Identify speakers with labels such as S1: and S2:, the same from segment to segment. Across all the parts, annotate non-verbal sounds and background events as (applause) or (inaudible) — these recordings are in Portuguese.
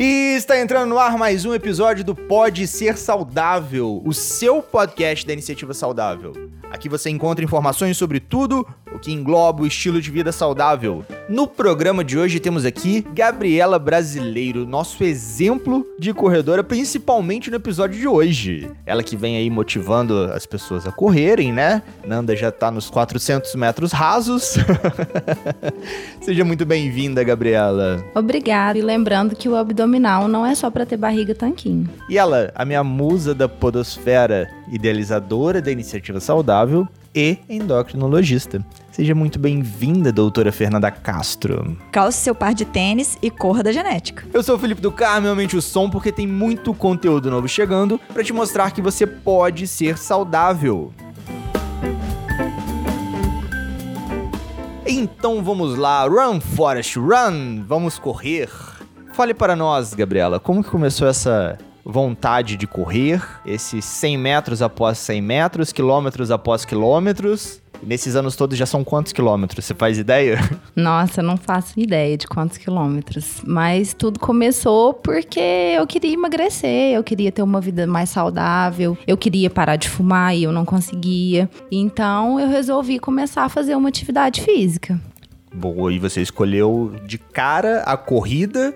S1: E está entrando no ar mais um episódio do Pode Ser Saudável, o seu podcast da iniciativa saudável. Aqui você encontra informações sobre tudo o que engloba o estilo de vida saudável. No programa de hoje temos aqui Gabriela Brasileiro, nosso exemplo de corredora, principalmente no episódio de hoje. Ela que vem aí motivando as pessoas a correrem, né? Nanda já tá nos 400 metros rasos. (laughs) Seja muito bem-vinda, Gabriela.
S2: Obrigada. E lembrando que o abdominal não é só para ter barriga tanquinho.
S1: E ela, a minha musa da podosfera, idealizadora da iniciativa saudável e endocrinologista. Seja muito bem-vinda, doutora Fernanda Castro.
S3: Calce seu par de tênis e corra da genética.
S1: Eu sou o Felipe do Carmo, aumente o som porque tem muito conteúdo novo chegando para te mostrar que você pode ser saudável. Então vamos lá, run Forest, run! Vamos correr. Fale para nós, Gabriela, como que começou essa vontade de correr, esses 100 metros após 100 metros, quilômetros após quilômetros. Nesses anos todos já são quantos quilômetros? Você faz ideia? (laughs)
S2: Nossa, não faço ideia de quantos quilômetros. Mas tudo começou porque eu queria emagrecer, eu queria ter uma vida mais saudável, eu queria parar de fumar e eu não conseguia. Então eu resolvi começar a fazer uma atividade física.
S1: Boa, e você escolheu de cara a corrida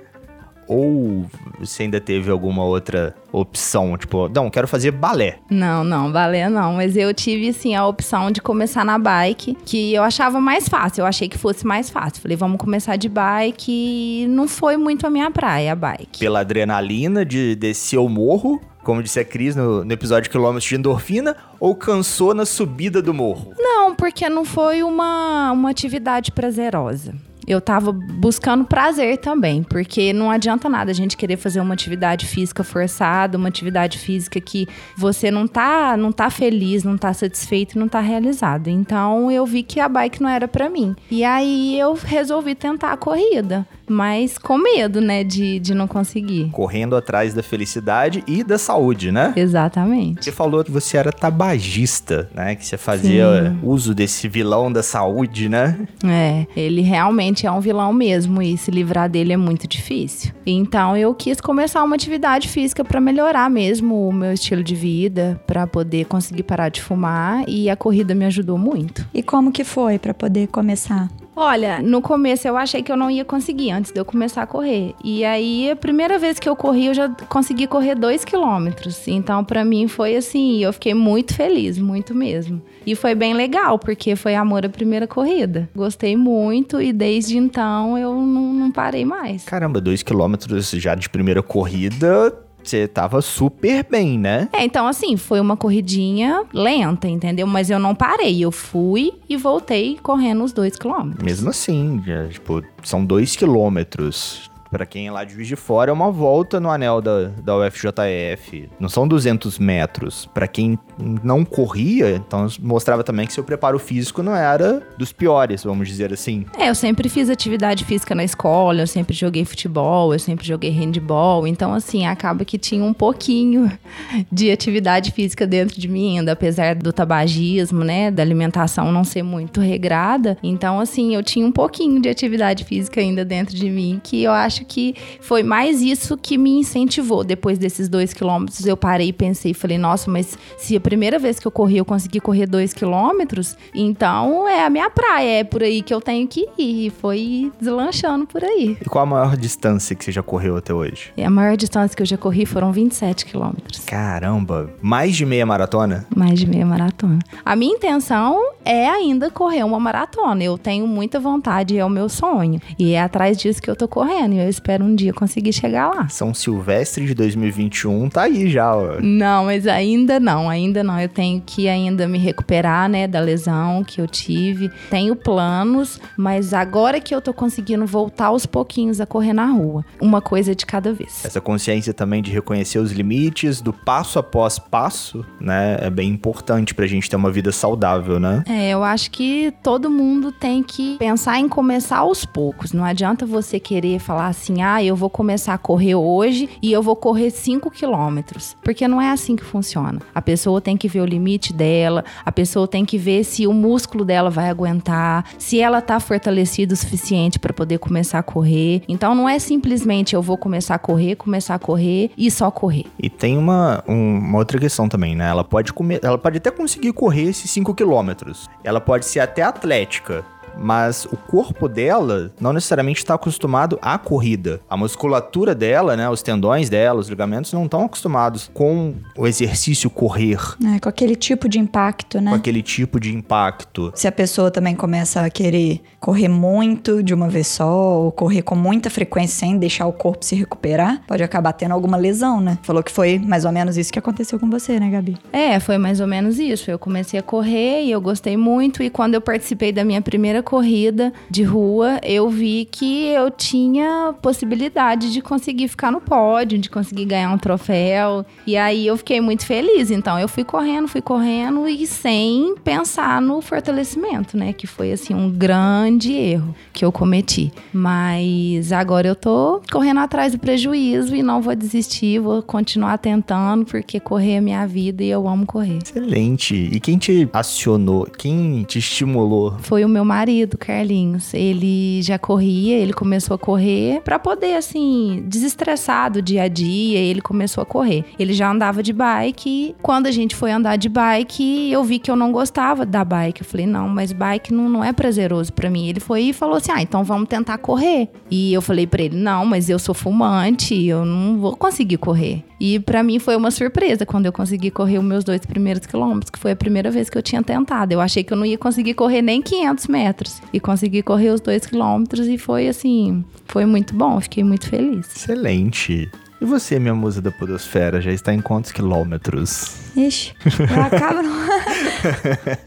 S1: ou você ainda teve alguma outra opção? Tipo, não, quero fazer balé.
S2: Não, não, balé não. Mas eu tive, sim, a opção de começar na bike, que eu achava mais fácil. Eu achei que fosse mais fácil. Falei, vamos começar de bike e não foi muito a minha praia, a bike.
S1: Pela adrenalina de descer o morro, como disse a Cris no, no, episódio Quilômetros de Endorfina, ou cansou na subida do morro?
S2: Não, porque não foi uma, uma atividade prazerosa eu tava buscando prazer também, porque não adianta nada a gente querer fazer uma atividade física forçada, uma atividade física que você não tá, não tá feliz, não tá satisfeito, não tá realizado. Então eu vi que a bike não era para mim. E aí eu resolvi tentar a corrida mas com medo, né, de, de não conseguir.
S1: Correndo atrás da felicidade e da saúde, né?
S2: Exatamente.
S1: Você falou que você era tabagista, né? Que você fazia Sim. uso desse vilão da saúde, né?
S2: É, ele realmente é um vilão mesmo e se livrar dele é muito difícil. Então eu quis começar uma atividade física para melhorar mesmo o meu estilo de vida, para poder conseguir parar de fumar e a corrida me ajudou muito.
S3: E como que foi para poder começar?
S2: Olha, no começo eu achei que eu não ia conseguir antes de eu começar a correr. E aí, a primeira vez que eu corri, eu já consegui correr dois quilômetros. Então, para mim foi assim, eu fiquei muito feliz, muito mesmo. E foi bem legal, porque foi amor à primeira corrida. Gostei muito e desde então eu não, não parei mais.
S1: Caramba, dois quilômetros já de primeira corrida você tava super bem, né?
S2: É, então assim, foi uma corridinha lenta, entendeu? Mas eu não parei. Eu fui e voltei correndo os dois quilômetros.
S1: Mesmo assim, já, tipo, são dois quilômetros para quem é lá de Juiz de Fora, é uma volta no anel da, da UFJF. Não são 200 metros. Para quem não corria, então mostrava também que seu preparo físico não era dos piores, vamos dizer assim.
S2: É, eu sempre fiz atividade física na escola, eu sempre joguei futebol, eu sempre joguei handball. Então, assim, acaba que tinha um pouquinho (laughs) de atividade física dentro de mim, ainda, apesar do tabagismo, né, da alimentação não ser muito regrada. Então, assim, eu tinha um pouquinho de atividade física ainda dentro de mim, que eu acho acho que foi mais isso que me incentivou. Depois desses dois quilômetros, eu parei e pensei, falei, nossa, mas se a primeira vez que eu corri eu consegui correr dois quilômetros, então é a minha praia, é por aí que eu tenho que ir. E foi deslanchando por aí.
S1: E qual a maior distância que você já correu até hoje?
S2: E a maior distância que eu já corri foram 27 quilômetros.
S1: Caramba, mais de meia maratona?
S2: Mais de meia maratona. A minha intenção é ainda correr uma maratona. Eu tenho muita vontade, é o meu sonho. E é atrás disso que eu tô correndo. E eu espero um dia conseguir chegar lá.
S1: São Silvestre de 2021 tá aí já, ó.
S2: Não, mas ainda não, ainda não. Eu tenho que ainda me recuperar, né, da lesão que eu tive. Tenho planos, mas agora que eu tô conseguindo voltar aos pouquinhos a correr na rua, uma coisa de cada vez.
S1: Essa consciência também de reconhecer os limites, do passo após passo, né, é bem importante pra gente ter uma vida saudável, né?
S2: É, eu acho que todo mundo tem que pensar em começar aos poucos. Não adianta você querer falar assim, assim, ah, eu vou começar a correr hoje e eu vou correr 5 quilômetros. Porque não é assim que funciona. A pessoa tem que ver o limite dela, a pessoa tem que ver se o músculo dela vai aguentar, se ela tá fortalecida o suficiente para poder começar a correr. Então não é simplesmente eu vou começar a correr, começar a correr e só correr.
S1: E tem uma, um, uma outra questão também, né? Ela pode, comer, ela pode até conseguir correr esses 5 quilômetros. Ela pode ser até atlética mas o corpo dela não necessariamente está acostumado à corrida. A musculatura dela, né, os tendões dela, os ligamentos não estão acostumados com o exercício correr.
S3: É, com aquele tipo de impacto, né?
S1: Com aquele tipo de impacto.
S3: Se a pessoa também começa a querer correr muito de uma vez só, ou correr com muita frequência sem deixar o corpo se recuperar, pode acabar tendo alguma lesão, né? Falou que foi mais ou menos isso que aconteceu com você, né, Gabi?
S2: É, foi mais ou menos isso. Eu comecei a correr e eu gostei muito, e quando eu participei da minha primeira corrida de rua, eu vi que eu tinha possibilidade de conseguir ficar no pódio, de conseguir ganhar um troféu. E aí eu fiquei muito feliz. Então eu fui correndo, fui correndo e sem pensar no fortalecimento, né? Que foi assim um grande erro que eu cometi. Mas agora eu tô correndo atrás do prejuízo e não vou desistir, vou continuar tentando, porque correr é minha vida e eu amo correr.
S1: Excelente. E quem te acionou? Quem te estimulou?
S2: Foi o meu marido marido, Carlinhos. Ele já corria, ele começou a correr para poder, assim, desestressar do dia a dia. Ele começou a correr. Ele já andava de bike quando a gente foi andar de bike, eu vi que eu não gostava da bike. Eu falei, não, mas bike não, não é prazeroso para mim. Ele foi e falou assim: ah, então vamos tentar correr. E eu falei para ele: não, mas eu sou fumante, eu não vou conseguir correr. E para mim foi uma surpresa quando eu consegui correr os meus dois primeiros quilômetros, que foi a primeira vez que eu tinha tentado. Eu achei que eu não ia conseguir correr nem 500 metros. E consegui correr os dois quilômetros e foi assim, foi muito bom, fiquei muito feliz.
S1: Excelente. E você, minha musa da podosfera, já está em quantos quilômetros?
S3: Ixi, eu acabo...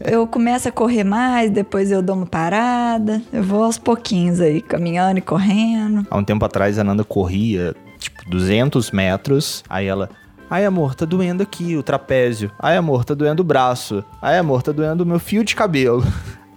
S3: (laughs) eu começo a correr mais, depois eu dou uma parada. Eu vou aos pouquinhos aí, caminhando e correndo.
S1: Há um tempo atrás, a Nanda corria 200 metros. Aí ela, Ai, amor, tá doendo aqui o trapézio. Ai, amor, tá doendo o braço. Ai, amor, tá doendo o meu fio de cabelo.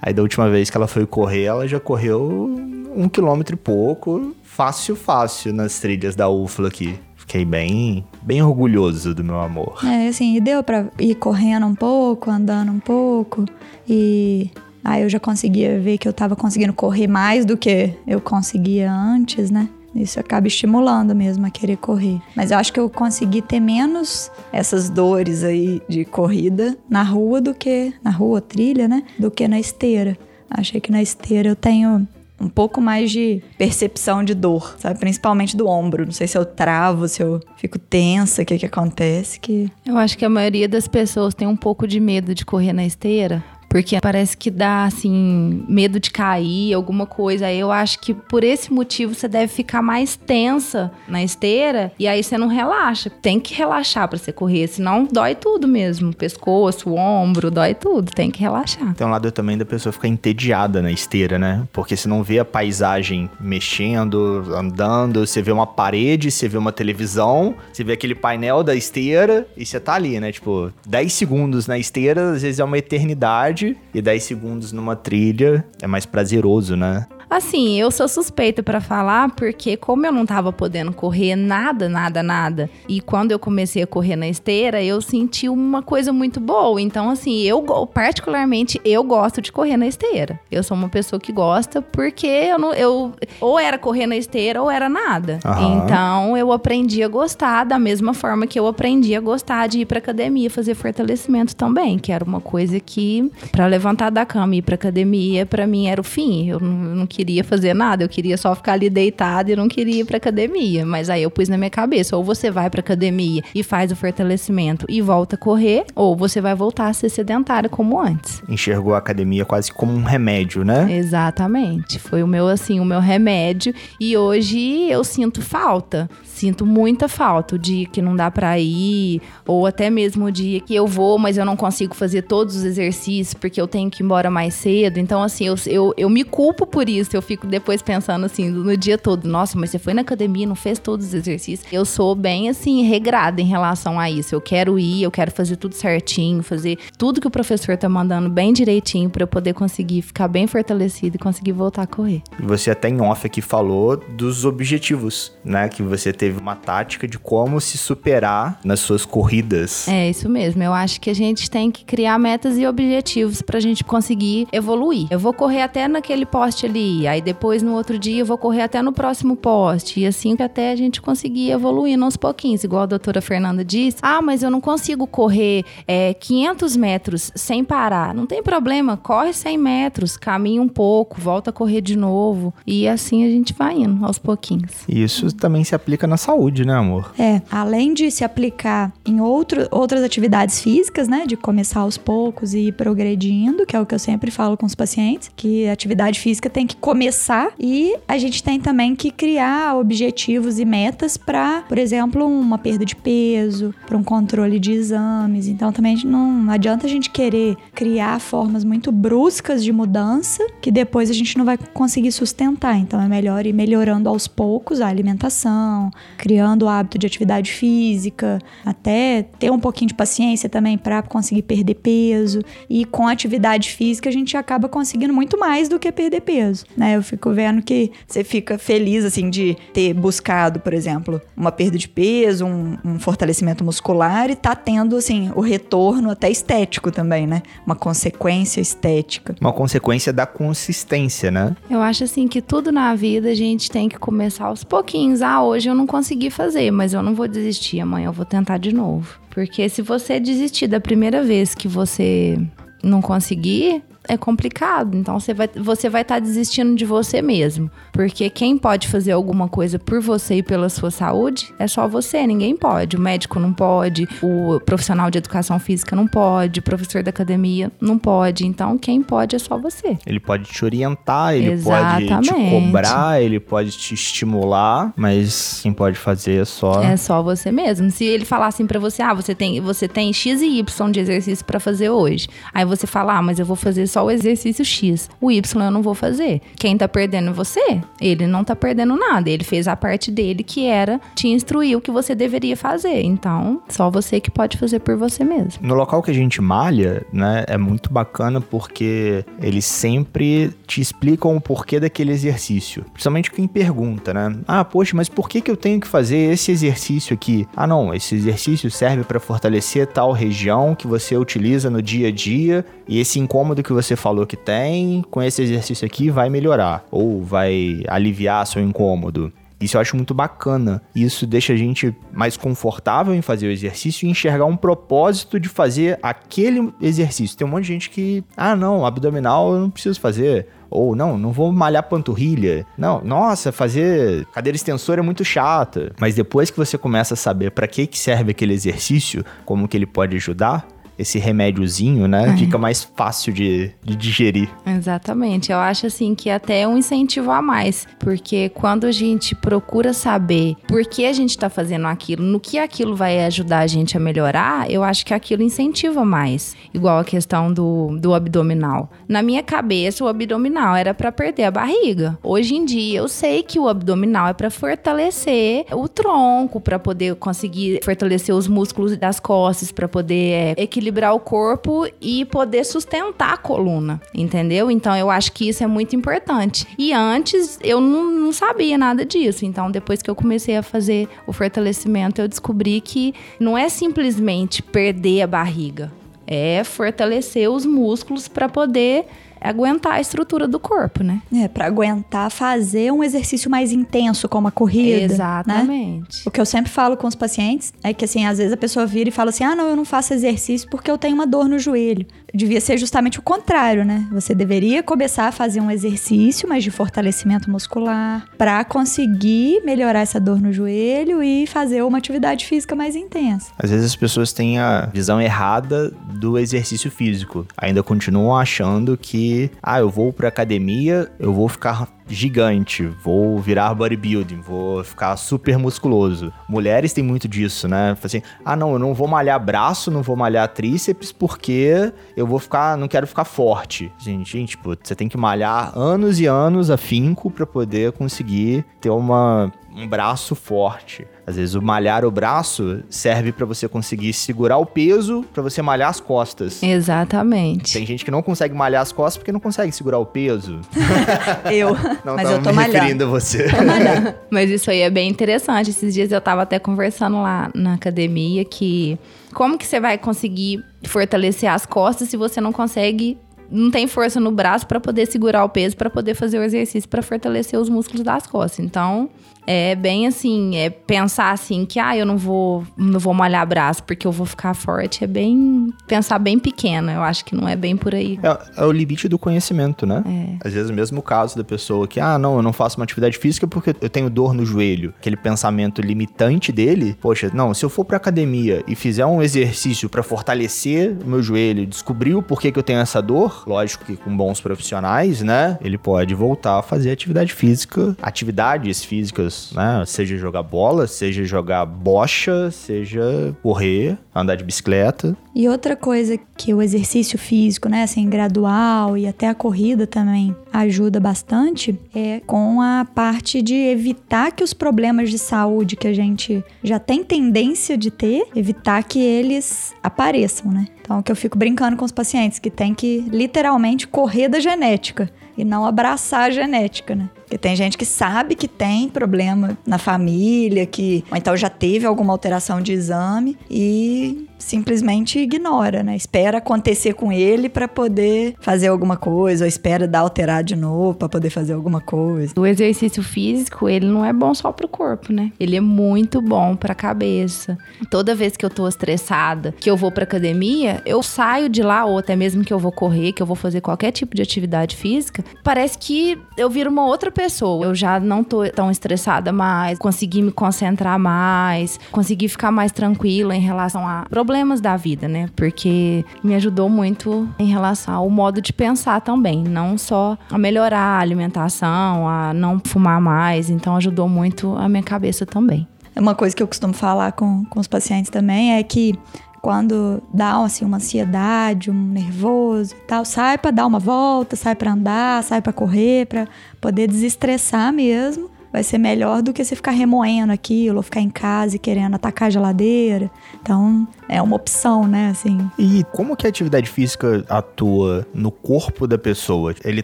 S1: Aí da última vez que ela foi correr, ela já correu um quilômetro e pouco, fácil, fácil, nas trilhas da UFLA aqui. Fiquei bem, bem orgulhoso do meu amor.
S3: É, assim, e deu pra ir correndo um pouco, andando um pouco. E aí eu já conseguia ver que eu tava conseguindo correr mais do que eu conseguia antes, né? Isso acaba estimulando mesmo a querer correr. Mas eu acho que eu consegui ter menos essas dores aí de corrida na rua do que na rua, trilha, né? Do que na esteira. Achei que na esteira eu tenho um pouco mais de percepção de dor, sabe? Principalmente do ombro. Não sei se eu travo, se eu fico tensa, o que que acontece. Que...
S2: Eu acho que a maioria das pessoas tem um pouco de medo de correr na esteira, porque parece que dá, assim, medo de cair, alguma coisa. Eu acho que por esse motivo você deve ficar mais tensa na esteira e aí você não relaxa. Tem que relaxar para você correr, senão dói tudo mesmo. Pescoço, ombro, dói tudo. Tem que relaxar.
S1: Tem um lado também da pessoa ficar entediada na esteira, né? Porque você não vê a paisagem mexendo, andando, você vê uma parede, você vê uma televisão, você vê aquele painel da esteira e você tá ali, né? Tipo, 10 segundos na esteira, às vezes é uma eternidade e 10 segundos numa trilha é mais prazeroso, né?
S2: Assim, eu sou suspeita para falar porque como eu não tava podendo correr nada, nada, nada, e quando eu comecei a correr na esteira, eu senti uma coisa muito boa. Então, assim, eu particularmente eu gosto de correr na esteira. Eu sou uma pessoa que gosta porque eu não eu ou era correr na esteira ou era nada. Uhum. Então, eu aprendi a gostar da mesma forma que eu aprendi a gostar de ir para academia, fazer fortalecimento também, que era uma coisa que para levantar da cama e ir para academia, para mim era o fim. Eu não, não queria fazer nada, eu queria só ficar ali deitada e não queria ir pra academia. Mas aí eu pus na minha cabeça: ou você vai pra academia e faz o fortalecimento e volta a correr, ou você vai voltar a ser sedentária como antes.
S1: Enxergou a academia quase como um remédio, né?
S2: Exatamente. Foi o meu, assim, o meu remédio. E hoje eu sinto falta sinto muita falta o dia que não dá para ir, ou até mesmo o dia que eu vou, mas eu não consigo fazer todos os exercícios porque eu tenho que ir embora mais cedo. Então, assim, eu, eu, eu me culpo por isso. Eu fico depois pensando assim, no dia todo, nossa, mas você foi na academia, não fez todos os exercícios. Eu sou bem assim, regrada em relação a isso. Eu quero ir, eu quero fazer tudo certinho, fazer tudo que o professor tá mandando bem direitinho para eu poder conseguir ficar bem fortalecido e conseguir voltar a correr.
S1: Você até em off aqui falou dos objetivos, né? Que você teve uma tática de como se superar nas suas corridas.
S2: É, isso mesmo. Eu acho que a gente tem que criar metas e objetivos pra gente conseguir evoluir. Eu vou correr até naquele poste ali, aí depois no outro dia eu vou correr até no próximo poste, e assim até a gente conseguir evoluindo aos pouquinhos, igual a doutora Fernanda disse. Ah, mas eu não consigo correr é, 500 metros sem parar. Não tem problema, corre 100 metros, caminha um pouco, volta a correr de novo, e assim a gente vai indo aos pouquinhos.
S1: Isso também se aplica na saúde, né, amor?
S3: É, além de se aplicar em outro, outras atividades físicas, né, de começar aos poucos e ir progredindo, que é o que eu sempre falo com os pacientes, que atividade física tem que começar e a gente tem também que criar objetivos e metas para, por exemplo, uma perda de peso, para um controle de exames. Então também não adianta a gente querer criar formas muito bruscas de mudança que depois a gente não vai conseguir sustentar. Então é melhor ir melhorando aos poucos a alimentação, criando o hábito de atividade física, até ter um pouquinho de paciência também para conseguir perder peso. E com a atividade física a gente acaba conseguindo muito mais do que perder peso, né? Eu fico vendo que você fica feliz assim de ter buscado, por exemplo, uma perda de peso, um, um fortalecimento muscular e tá tendo assim o retorno até estético também, né? Uma consequência estética.
S1: Uma consequência da consistência, né?
S2: Eu acho assim que tudo na vida a gente tem que começar aos pouquinhos. Ah, hoje eu não consegui fazer, mas eu não vou desistir, amanhã eu vou tentar de novo. Porque se você desistir da primeira vez que você não conseguir, é complicado. Então você vai você vai estar tá desistindo de você mesmo, porque quem pode fazer alguma coisa por você e pela sua saúde é só você, ninguém pode. O médico não pode, o profissional de educação física não pode, o professor da academia não pode. Então quem pode é só você.
S1: Ele pode te orientar, ele Exatamente. pode te cobrar, ele pode te estimular, mas quem pode fazer é só
S2: É só você mesmo. Se ele falar assim para você: "Ah, você tem você tem X e Y de exercício para fazer hoje". Aí você fala: "Ah, mas eu vou fazer só só o exercício X. O Y eu não vou fazer. Quem tá perdendo é você. Ele não tá perdendo nada. Ele fez a parte dele que era te instruir o que você deveria fazer. Então, só você que pode fazer por você mesmo.
S1: No local que a gente malha, né, é muito bacana porque eles sempre te explicam o porquê daquele exercício. Principalmente quem pergunta, né? Ah, poxa, mas por que, que eu tenho que fazer esse exercício aqui? Ah, não, esse exercício serve para fortalecer tal região que você utiliza no dia a dia e esse incômodo que você falou que tem, com esse exercício aqui vai melhorar ou vai aliviar seu incômodo. Isso eu acho muito bacana. Isso deixa a gente mais confortável em fazer o exercício e enxergar um propósito de fazer aquele exercício. Tem um monte de gente que, ah, não, abdominal eu não preciso fazer. Ou não, não vou malhar panturrilha. Não, nossa, fazer cadeira extensora é muito chata. Mas depois que você começa a saber para que, que serve aquele exercício, como que ele pode ajudar, esse remédiozinho, né? É. Fica mais fácil de, de digerir.
S2: Exatamente. Eu acho assim que até é um incentivo a mais. Porque quando a gente procura saber por que a gente tá fazendo aquilo, no que aquilo vai ajudar a gente a melhorar, eu acho que aquilo incentiva mais. Igual a questão do, do abdominal. Na minha cabeça, o abdominal era para perder a barriga. Hoje em dia, eu sei que o abdominal é para fortalecer o tronco, para poder conseguir fortalecer os músculos das costas, para poder é, equilibrar equilibrar o corpo e poder sustentar a coluna, entendeu? Então eu acho que isso é muito importante. E antes eu não, não sabia nada disso. Então depois que eu comecei a fazer o fortalecimento, eu descobri que não é simplesmente perder a barriga, é fortalecer os músculos para poder aguentar a estrutura do corpo, né?
S3: É, para aguentar fazer um exercício mais intenso, como a corrida. Né?
S2: Exatamente.
S3: Né? O que eu sempre falo com os pacientes é que, assim, às vezes a pessoa vira e fala assim: ah, não, eu não faço exercício porque eu tenho uma dor no joelho. Devia ser justamente o contrário, né? Você deveria começar a fazer um exercício, mas de fortalecimento muscular, para conseguir melhorar essa dor no joelho e fazer uma atividade física mais intensa.
S1: Às vezes as pessoas têm a visão errada do exercício físico. Ainda continuam achando que ah, eu vou pra academia, eu vou ficar gigante, vou virar bodybuilding, vou ficar super musculoso. Mulheres têm muito disso, né? Assim, ah, não, eu não vou malhar braço, não vou malhar tríceps porque eu vou ficar, não quero ficar forte. Gente, gente tipo, você tem que malhar anos e anos afinco para poder conseguir ter uma um braço forte. Às vezes o malhar o braço serve para você conseguir segurar o peso para você malhar as costas.
S2: Exatamente.
S1: Tem gente que não consegue malhar as costas porque não consegue segurar o peso. (laughs)
S3: eu. (laughs)
S1: Não
S3: Mas eu tô
S1: me
S3: malhando.
S1: referindo a você. (laughs)
S2: Mas isso aí é bem interessante. Esses dias eu tava até conversando lá na academia que como que você vai conseguir fortalecer as costas se você não consegue não tem força no braço para poder segurar o peso, para poder fazer o exercício para fortalecer os músculos das costas. Então, é bem assim, é pensar assim que ah, eu não vou não vou malhar braço porque eu vou ficar forte, é bem pensar bem pequeno. Eu acho que não é bem por aí.
S1: É, é o limite do conhecimento, né?
S2: É.
S1: Às vezes, o mesmo caso da pessoa que, ah, não, eu não faço uma atividade física porque eu tenho dor no joelho. Aquele pensamento limitante dele, poxa, não, se eu for pra academia e fizer um exercício pra fortalecer o meu joelho, descobrir o porquê que eu tenho essa dor, lógico que com bons profissionais, né, ele pode voltar a fazer atividade física, atividades físicas, né, seja jogar bola, seja jogar bocha, seja correr, andar de bicicleta.
S3: E outra coisa que o exercício físico, né, assim, gradual e até a corrida também ajuda bastante é com a parte de evitar que os problemas de saúde que a gente já tem tendência de ter, evitar que eles apareçam, né? Então, que eu fico brincando com os pacientes que tem que literalmente correr da genética e não abraçar a genética, né? Porque tem gente que sabe que tem problema na família, que ou então já teve alguma alteração de exame e simplesmente ignora, né? Espera acontecer com ele para poder fazer alguma coisa, ou espera dar alterar de novo para poder fazer alguma coisa.
S2: O exercício físico, ele não é bom só pro corpo, né? Ele é muito bom pra cabeça. Toda vez que eu tô estressada, que eu vou pra academia, eu saio de lá, ou até mesmo que eu vou correr, que eu vou fazer qualquer tipo de atividade física, parece que eu viro uma outra pessoa. Eu já não tô tão estressada mais, consegui me concentrar mais, consegui ficar mais tranquila em relação a problemas da vida, né? Porque me ajudou muito em relação ao modo de pensar também, não só a melhorar a alimentação, a não fumar mais, então ajudou muito a minha cabeça também.
S3: Uma coisa que eu costumo falar com, com os pacientes também é que quando dá assim uma ansiedade, um nervoso e tal, sai para dar uma volta, sai para andar, sai para correr, para poder desestressar mesmo. Vai ser melhor do que você ficar remoendo aquilo, ou ficar em casa e querendo atacar a geladeira. Então, é uma opção, né, assim.
S1: E como que a atividade física atua no corpo da pessoa? Ele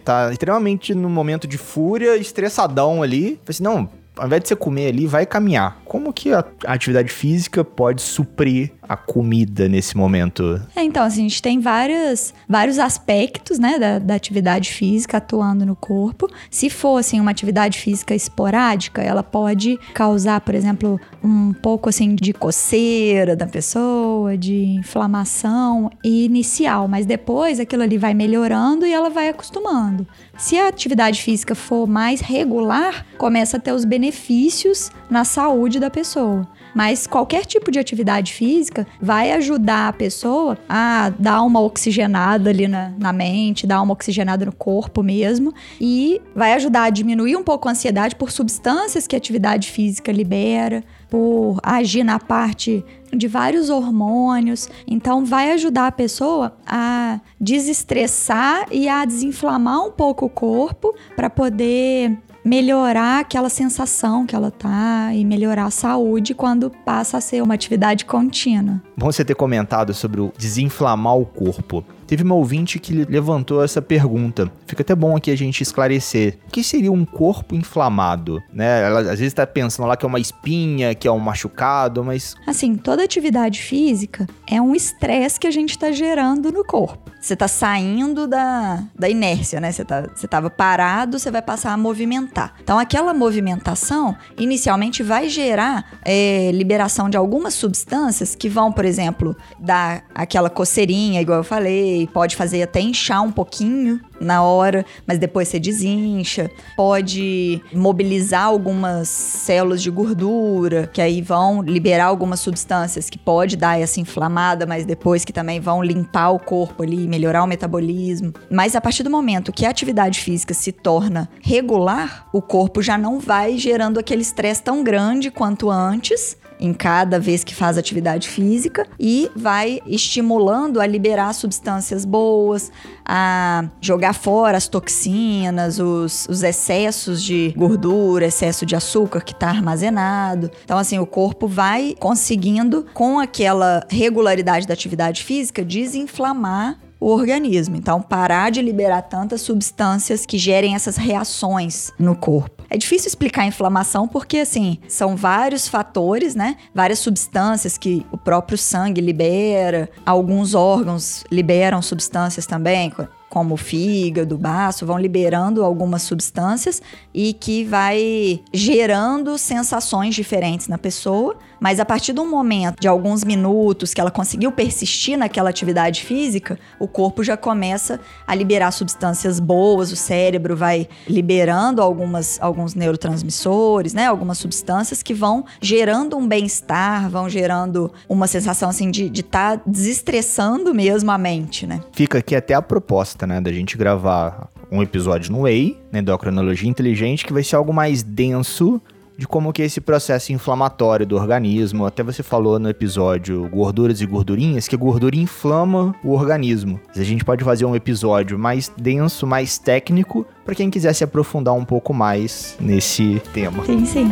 S1: tá extremamente no momento de fúria, estressadão ali. Assim, não, ao invés de você comer ali, vai caminhar. Como que a atividade física pode suprir a comida nesse momento?
S3: É, então, assim, a gente tem vários, vários aspectos, né, da, da atividade física atuando no corpo. Se for, assim, uma atividade física esporádica, ela pode causar, por exemplo, um pouco, assim, de coceira da pessoa, de inflamação inicial. Mas depois, aquilo ali vai melhorando e ela vai acostumando. Se a atividade física for mais regular, começa a ter os benefícios na saúde da pessoa. Mas qualquer tipo de atividade física vai ajudar a pessoa a dar uma oxigenada ali na, na mente, dar uma oxigenada no corpo mesmo, e vai ajudar a diminuir um pouco a ansiedade por substâncias que a atividade física libera, por agir na parte de vários hormônios. Então, vai ajudar a pessoa a desestressar e a desinflamar um pouco o corpo para poder melhorar aquela sensação que ela tá e melhorar a saúde quando passa a ser uma atividade contínua.
S1: Bom você ter comentado sobre o desinflamar o corpo. Teve uma ouvinte que levantou essa pergunta. Fica até bom aqui a gente esclarecer. O que seria um corpo inflamado? Né? Ela às vezes está pensando lá que é uma espinha, que é um machucado, mas.
S3: Assim, toda atividade física é um estresse que a gente está gerando no corpo. Você está saindo da, da inércia, né? Você, tá, você tava parado, você vai passar a movimentar. Então, aquela movimentação, inicialmente, vai gerar é, liberação de algumas substâncias que vão, por exemplo, dar aquela coceirinha, igual eu falei, pode fazer até inchar um pouquinho na hora, mas depois você desincha. Pode mobilizar algumas células de gordura, que aí vão liberar algumas substâncias que pode dar essa inflamada, mas depois que também vão limpar o corpo ali, melhorar o metabolismo. Mas a partir do momento que a atividade física se torna regular, o corpo já não vai gerando aquele estresse tão grande quanto antes em cada vez que faz atividade física e vai estimulando a liberar substâncias boas, a jogar fora as toxinas, os, os excessos de gordura, excesso de açúcar que está armazenado. Então, assim, o corpo vai conseguindo, com aquela regularidade da atividade física, desinflamar o organismo. Então, parar de liberar tantas substâncias que gerem essas reações no corpo. É difícil explicar a inflamação porque, assim, são vários fatores, né? Várias substâncias que o próprio sangue libera, alguns órgãos liberam substâncias também, como o fígado, o baço, vão liberando algumas substâncias e que vai gerando sensações diferentes na pessoa. Mas a partir de um momento, de alguns minutos, que ela conseguiu persistir naquela atividade física, o corpo já começa a liberar substâncias boas, o cérebro vai liberando algumas, alguns neurotransmissores, né? Algumas substâncias que vão gerando um bem-estar, vão gerando uma sensação assim de estar tá desestressando mesmo a mente, né?
S1: Fica aqui até a proposta né, da gente gravar um episódio no Whey, né, endocrinologia inteligente, que vai ser algo mais denso de como que é esse processo inflamatório do organismo. Até você falou no episódio Gorduras e Gordurinhas que a gordura inflama o organismo. A gente pode fazer um episódio mais denso, mais técnico, para quem quiser se aprofundar um pouco mais nesse tema.
S3: Sim, sim.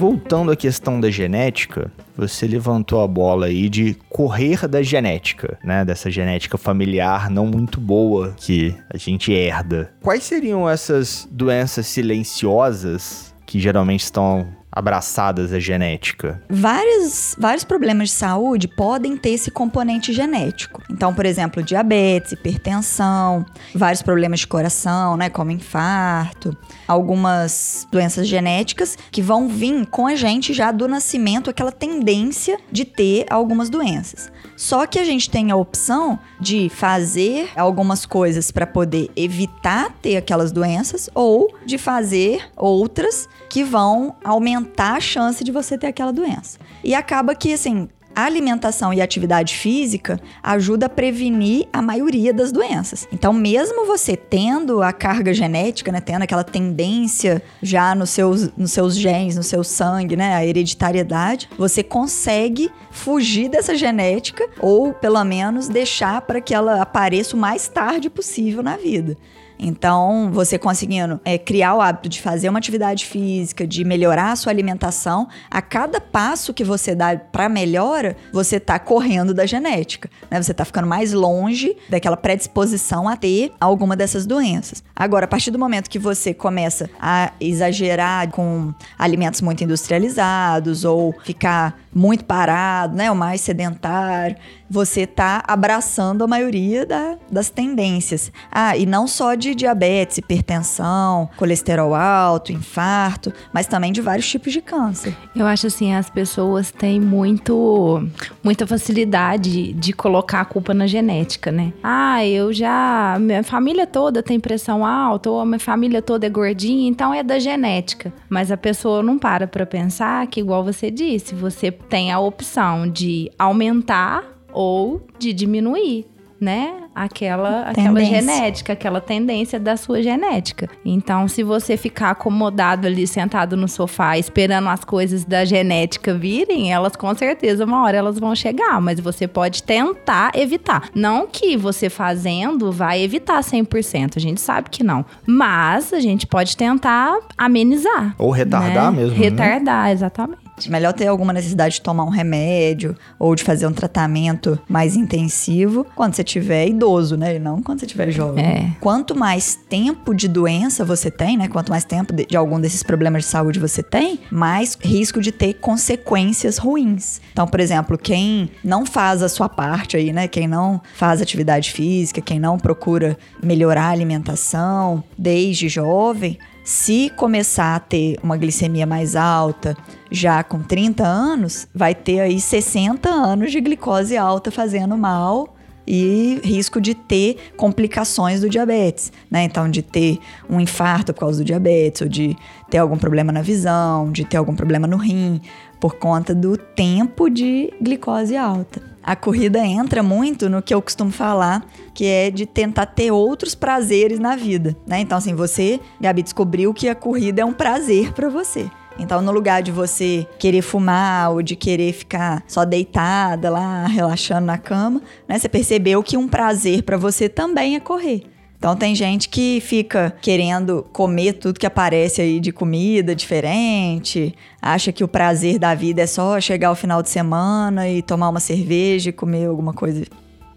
S1: Voltando à questão da genética, você levantou a bola aí de correr da genética, né? Dessa genética familiar não muito boa que a gente herda. Quais seriam essas doenças silenciosas que geralmente estão abraçadas à genética?
S3: Vários, vários problemas de saúde podem ter esse componente genético. Então, por exemplo, diabetes, hipertensão, vários problemas de coração, né, como infarto, algumas doenças genéticas que vão vir com a gente já do nascimento, aquela tendência de ter algumas doenças. Só que a gente tem a opção de fazer algumas coisas para poder evitar ter aquelas doenças ou de fazer outras que vão aumentar a chance de você ter aquela doença. E acaba que, assim, a alimentação e a atividade física ajuda a prevenir a maioria das doenças. Então, mesmo você tendo a carga genética, né, tendo aquela tendência já nos seus, nos seus genes, no seu sangue, né, a hereditariedade, você consegue fugir dessa genética ou, pelo menos, deixar para que ela apareça o mais tarde possível na vida. Então, você conseguindo é, criar o hábito de fazer uma atividade física, de melhorar a sua alimentação, a cada passo que você dá para melhora, você está correndo da genética. Né? Você está ficando mais longe daquela predisposição a ter alguma dessas doenças. Agora, a partir do momento que você começa a exagerar com alimentos muito industrializados ou ficar muito parado, né, o mais sedentário, você está abraçando a maioria da, das tendências. Ah, e não só de diabetes, hipertensão, colesterol alto, infarto, mas também de vários tipos de câncer.
S2: Eu acho assim, as pessoas têm muito muita facilidade de colocar a culpa na genética, né? Ah, eu já minha família toda tem pressão alta ou a minha família toda é gordinha, então é da genética. Mas a pessoa não para para pensar que igual você disse, você tem a opção de aumentar ou de diminuir, né? Aquela, aquela genética, aquela tendência da sua genética. Então, se você ficar acomodado ali, sentado no sofá, esperando as coisas da genética virem, elas com certeza, uma hora elas vão chegar, mas você pode tentar evitar. Não que você fazendo vai evitar 100%, a gente sabe que não. Mas a gente pode tentar amenizar.
S1: Ou retardar
S2: né?
S1: mesmo.
S2: Né? Retardar, né? exatamente.
S3: Melhor ter alguma necessidade de tomar um remédio ou de fazer um tratamento mais intensivo quando você tiver idoso, né? E não quando você tiver jovem.
S2: É.
S3: Quanto mais tempo de doença você tem, né? Quanto mais tempo de, de algum desses problemas de saúde você tem, mais risco de ter consequências ruins. Então, por exemplo, quem não faz a sua parte aí, né? Quem não faz atividade física, quem não procura melhorar a alimentação desde jovem, se começar a ter uma glicemia mais alta já com 30 anos, vai ter aí 60 anos de glicose alta fazendo mal e risco de ter complicações do diabetes, né? Então, de ter um infarto por causa do diabetes, ou de ter algum problema na visão, de ter algum problema no rim, por conta do tempo de glicose alta. A corrida entra muito no que eu costumo falar, que é de tentar ter outros prazeres na vida, né? Então, assim, você, Gabi, descobriu que a corrida é um prazer para você. Então, no lugar de você querer fumar ou de querer ficar só deitada lá, relaxando na cama, né? Você percebeu que um prazer para você também é correr. Então tem gente que fica querendo comer tudo que aparece aí de comida diferente, acha que o prazer da vida é só chegar ao final de semana e tomar uma cerveja e comer alguma coisa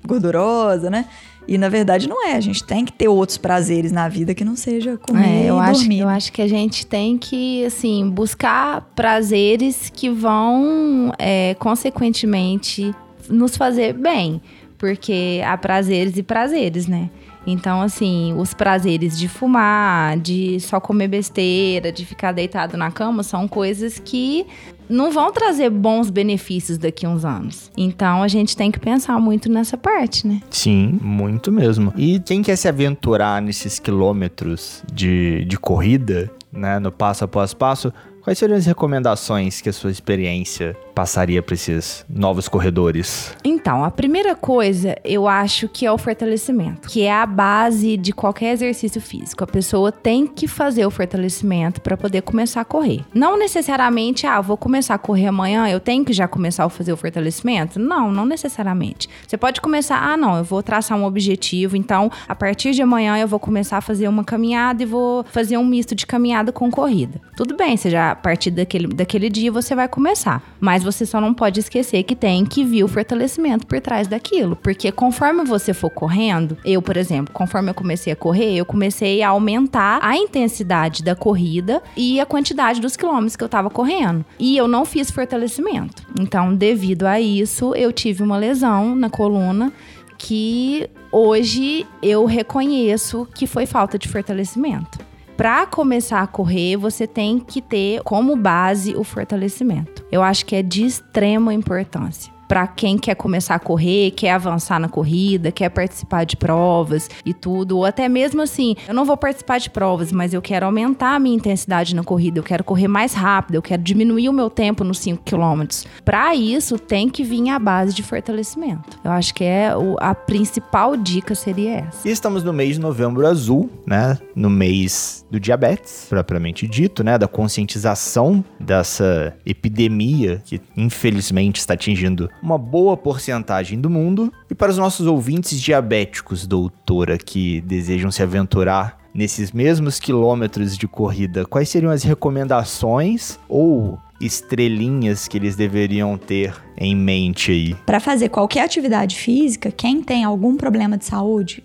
S3: gordurosa, né? E na verdade não é. A gente tem que ter outros prazeres na vida que não seja comer
S2: É, eu
S3: e
S2: acho,
S3: dormir.
S2: eu acho que a gente tem que, assim, buscar prazeres que vão, é, consequentemente, nos fazer bem. Porque há prazeres e prazeres, né? Então, assim, os prazeres de fumar, de só comer besteira, de ficar deitado na cama, são coisas que não vão trazer bons benefícios daqui a uns anos. Então, a gente tem que pensar muito nessa parte, né?
S1: Sim, muito mesmo. E quem quer se aventurar nesses quilômetros de, de corrida, né, no passo após passo, quais seriam as recomendações que a sua experiência passaria para esses novos corredores?
S2: Então, a primeira coisa, eu acho que é o fortalecimento, que é a base de qualquer exercício físico. A pessoa tem que fazer o fortalecimento para poder começar a correr. Não necessariamente, ah, vou começar a correr amanhã, eu tenho que já começar a fazer o fortalecimento? Não, não necessariamente. Você pode começar, ah, não, eu vou traçar um objetivo, então a partir de amanhã eu vou começar a fazer uma caminhada e vou fazer um misto de caminhada com corrida. Tudo bem, você já a partir daquele, daquele dia você vai começar, mas você só não pode esquecer que tem que vir o fortalecimento por trás daquilo, porque conforme você for correndo, eu, por exemplo, conforme eu comecei a correr, eu comecei a aumentar a intensidade da corrida e a quantidade dos quilômetros que eu tava correndo. E eu não fiz fortalecimento. Então, devido a isso, eu tive uma lesão na coluna que hoje eu reconheço que foi falta de fortalecimento. Para começar a correr, você tem que ter como base o fortalecimento. Eu acho que é de extrema importância para quem quer começar a correr, quer avançar na corrida, quer participar de provas e tudo, ou até mesmo assim, eu não vou participar de provas, mas eu quero aumentar a minha intensidade na corrida, eu quero correr mais rápido, eu quero diminuir o meu tempo nos 5 km. Para isso, tem que vir a base de fortalecimento. Eu acho que é o, a principal dica seria essa.
S1: E estamos no mês de novembro azul, né? No mês do diabetes, propriamente dito, né? Da conscientização dessa epidemia que infelizmente está atingindo uma boa porcentagem do mundo. E para os nossos ouvintes diabéticos, doutora, que desejam se aventurar nesses mesmos quilômetros de corrida, quais seriam as recomendações ou estrelinhas que eles deveriam ter em mente aí?
S3: Para fazer qualquer atividade física, quem tem algum problema de saúde,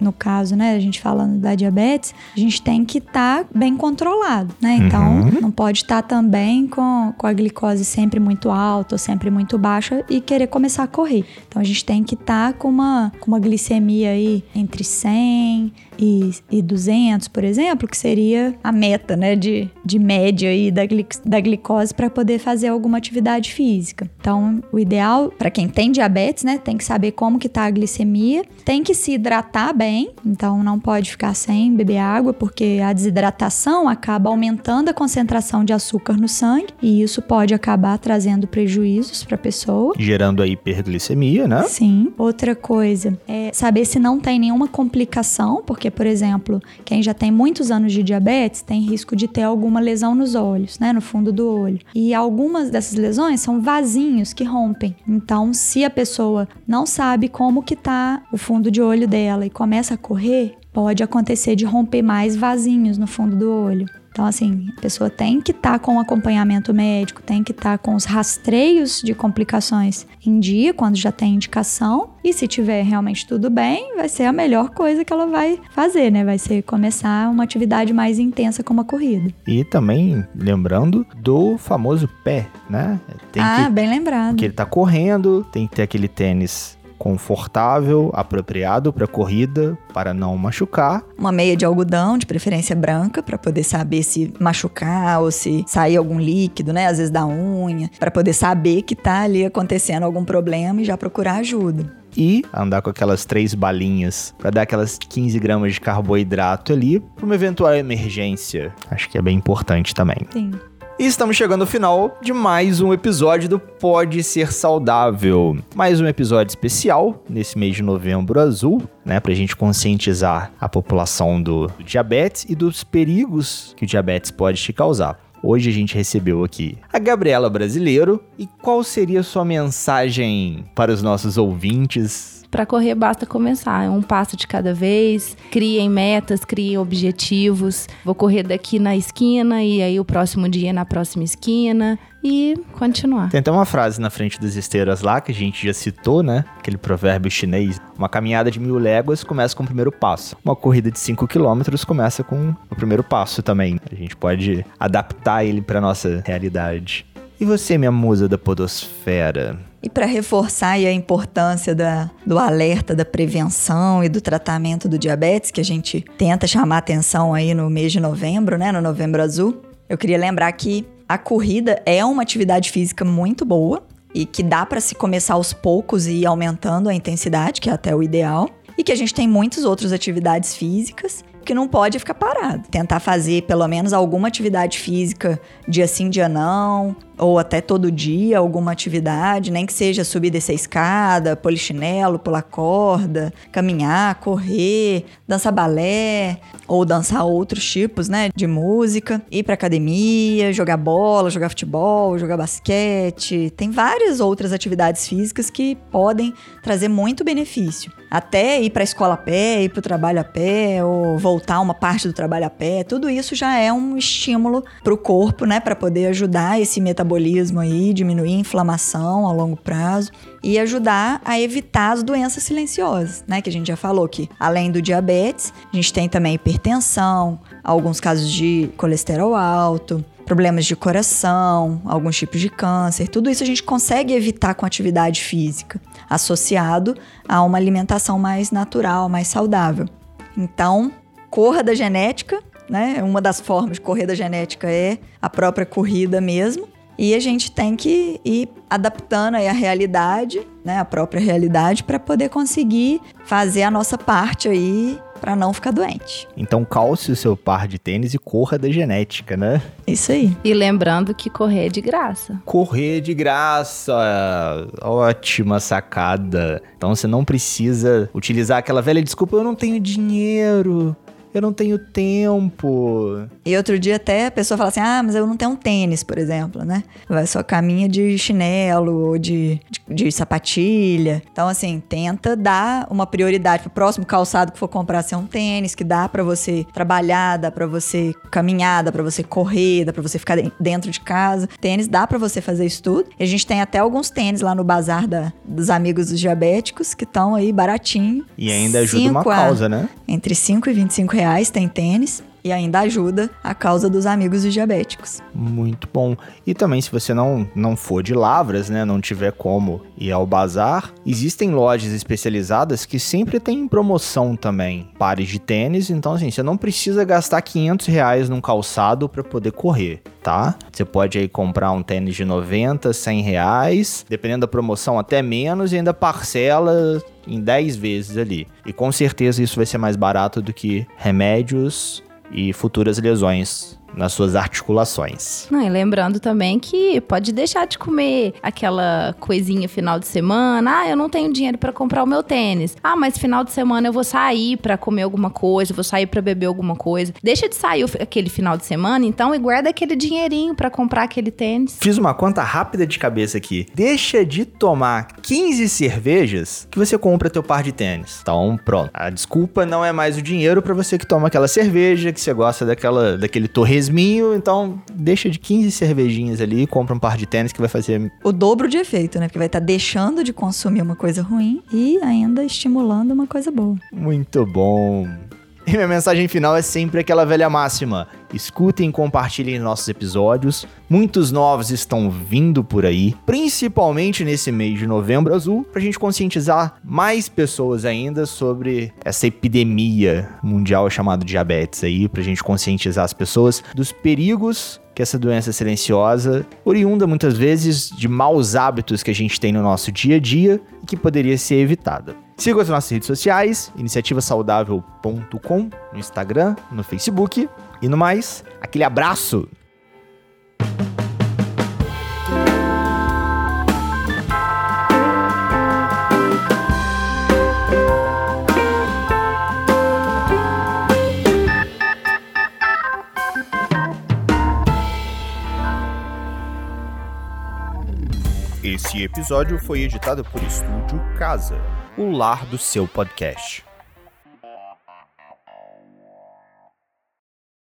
S3: no caso, né, a gente falando da diabetes, a gente tem que estar tá bem controlado, né? Então,
S1: Uhum.
S3: não pode estar também com, com a glicose sempre muito alta ou sempre muito baixa e querer começar a correr. Então, a gente tem que estar com, uma, com uma glicemia aí entre 100 e, e 200, por exemplo, que seria a meta, né, de, de média aí da, gli, da glicose para poder fazer alguma atividade física. Então, o ideal para quem tem diabetes, né, tem que saber como que tá a glicemia, tem que se hidratar bem, então não pode ficar sem beber água, porque a desidratação acaba aumentando a concentração de açúcar no sangue e isso pode acabar trazendo prejuízos para a pessoa.
S1: Gerando a hiperglicemia, né?
S3: Sim. Outra coisa é saber se não tem nenhuma complicação, porque, por exemplo, quem já tem muitos anos de diabetes tem risco de ter alguma lesão nos olhos, né, no fundo do olho. E algumas dessas lesões são vasinhos que rompem. Então, se a pessoa não sabe como que tá o fundo de olho dela e começa a correr, pode acontecer de romper mais vasinhos no fundo do olho. Então, assim, a pessoa tem que estar com o acompanhamento médico, tem que estar com os rastreios de complicações em dia, quando já tem indicação. E se tiver realmente tudo bem, vai ser a melhor coisa que ela vai fazer, né? Vai ser começar uma atividade mais intensa como a corrida.
S1: E também lembrando do famoso pé, né? Tem
S3: ah,
S1: que,
S3: bem lembrado.
S1: porque ele tá correndo, tem que ter aquele tênis confortável, apropriado para corrida, para não machucar.
S3: Uma meia de algodão, de preferência branca, para poder saber se machucar ou se sair algum líquido, né? Às vezes da unha, para poder saber que tá ali acontecendo algum problema e já procurar ajuda.
S1: e andar com aquelas três balinhas para dar aquelas 15 gramas de carboidrato ali para uma eventual emergência. Acho que é bem importante também.
S3: Sim.
S1: E estamos chegando ao final de mais um episódio do Pode Ser Saudável. Mais um episódio especial nesse mês de novembro azul, né? Pra gente conscientizar a população do, diabetes e dos perigos que o diabetes pode te causar. Hoje a gente recebeu aqui a Gabriela Brasileiro. E qual seria a sua mensagem para os nossos ouvintes
S2: para correr basta começar, é um passo de cada vez. Criem metas, criem objetivos. Vou correr daqui na esquina e aí o próximo dia na próxima esquina e continuar.
S1: Tem até uma frase na frente das esteiras lá que a gente já citou, né? Aquele provérbio chinês. Uma caminhada de mil léguas começa com o primeiro passo. Uma corrida de cinco quilômetros começa com o primeiro passo também. A gente pode adaptar ele para nossa realidade. E você, minha musa da podosfera?
S3: E para reforçar a importância da, do alerta, da prevenção e do tratamento do diabetes, que a gente tenta chamar atenção aí no mês de novembro, né, no Novembro Azul, eu queria lembrar que a corrida é uma atividade física muito boa e que dá para se começar aos poucos e ir aumentando a intensidade, que é até o ideal, e que a gente tem muitas outras atividades físicas que não pode ficar parado. Tentar fazer pelo menos alguma atividade física dia sim, dia não, ou até todo dia alguma atividade, nem que seja subir descer escada, polichinelo, pular corda, caminhar, correr, dançar balé ou dançar outros tipos, né, de música, ir para academia, jogar bola, jogar futebol, jogar basquete. Tem várias outras atividades físicas que podem trazer muito benefício. Até ir para a escola a pé, ir para o trabalho a pé ou voltar uma parte do trabalho a pé, tudo isso já é um estímulo para o corpo, né, para poder ajudar esse metabolismo metabolismo aí, diminuir a inflamação a longo prazo e ajudar a evitar as doenças silenciosas, né? Que a gente já falou que além do diabetes, a gente tem também hipertensão, alguns casos de colesterol alto, problemas de coração, alguns tipos de câncer. Tudo isso a gente consegue evitar com atividade física, associado a uma alimentação mais natural, mais saudável. Então, corra da genética, né? Uma das formas de correr da genética é a própria corrida mesmo. E a gente tem que ir adaptando aí a realidade, né, a própria realidade, para poder conseguir fazer a nossa parte aí para não ficar doente.
S1: Então calce o seu par de tênis e corra da genética, né?
S3: Isso aí.
S2: E lembrando que correr é de graça.
S1: Correr de graça. Ótima sacada. Então você não precisa utilizar aquela velha desculpa, eu não tenho dinheiro eu não tenho tempo.
S3: E outro dia até a pessoa fala assim: ah, mas eu não tenho um tênis, por exemplo, né? Vai só caminha de chinelo ou de, de, de, sapatilha. Então, assim, tenta dar uma prioridade pro próximo calçado que for comprar ser um tênis, que dá para você trabalhar, dá pra você caminhar, dá pra você correr, dá pra você ficar dentro de casa. Tênis dá para você fazer isso tudo. E a gente tem até alguns tênis lá no bazar da, dos amigos dos diabéticos que estão aí baratinho.
S1: E ainda ajuda uma causa, né?
S3: Entre 5 e 25 reais reais tem tênis e ainda ajuda a causa dos amigos diabéticos.
S1: Muito bom. E também se você não não for de Lavras, né, não tiver como ir ao bazar, existem lojas especializadas que sempre têm promoção também, pares de tênis, então assim, você não precisa gastar 500 reais num calçado para poder correr, tá? Você pode aí comprar um tênis de 90, 100 reais, dependendo da promoção até menos e ainda parcela em 10 vezes ali. E com certeza isso vai ser mais barato do que remédios e futuras lesões nas suas articulações.
S2: Não, e lembrando também que pode deixar de comer aquela coisinha final de semana. Ah, eu não tenho dinheiro para comprar o meu tênis. Ah, mas final de semana eu vou sair para comer alguma coisa, vou sair para beber alguma coisa. Deixa de sair aquele final de semana, então, e guarda aquele dinheirinho para comprar aquele tênis.
S1: Fiz uma conta rápida de cabeça aqui. Deixa de tomar 15 cervejas que você compra teu par de tênis. Então, pronto. A desculpa não é mais o dinheiro para você que toma aquela cerveja, que você gosta daquela daquele torresmo mesminho, então deixa de 15 cervejinhas ali e compra um par de tênis que vai fazer.
S3: O dobro de efeito, né? Porque vai estar tá deixando de consumir uma coisa ruim e ainda estimulando uma coisa boa.
S1: Muito bom. E minha mensagem final é sempre aquela velha máxima: escutem e compartilhem nossos episódios. Muitos novos estão vindo por aí, principalmente nesse mês de novembro azul, para a gente conscientizar mais pessoas ainda sobre essa epidemia mundial chamada diabetes aí, para a gente conscientizar as pessoas dos perigos que essa doença silenciosa, oriunda muitas vezes de maus hábitos que a gente tem no nosso dia a dia e que poderia ser evitada. Siga as nossas redes sociais, iniciativasaudável.com, no Instagram, no Facebook e no mais. Aquele abraço! Esse episódio foi editado por Estúdio Casa, o lar do seu podcast.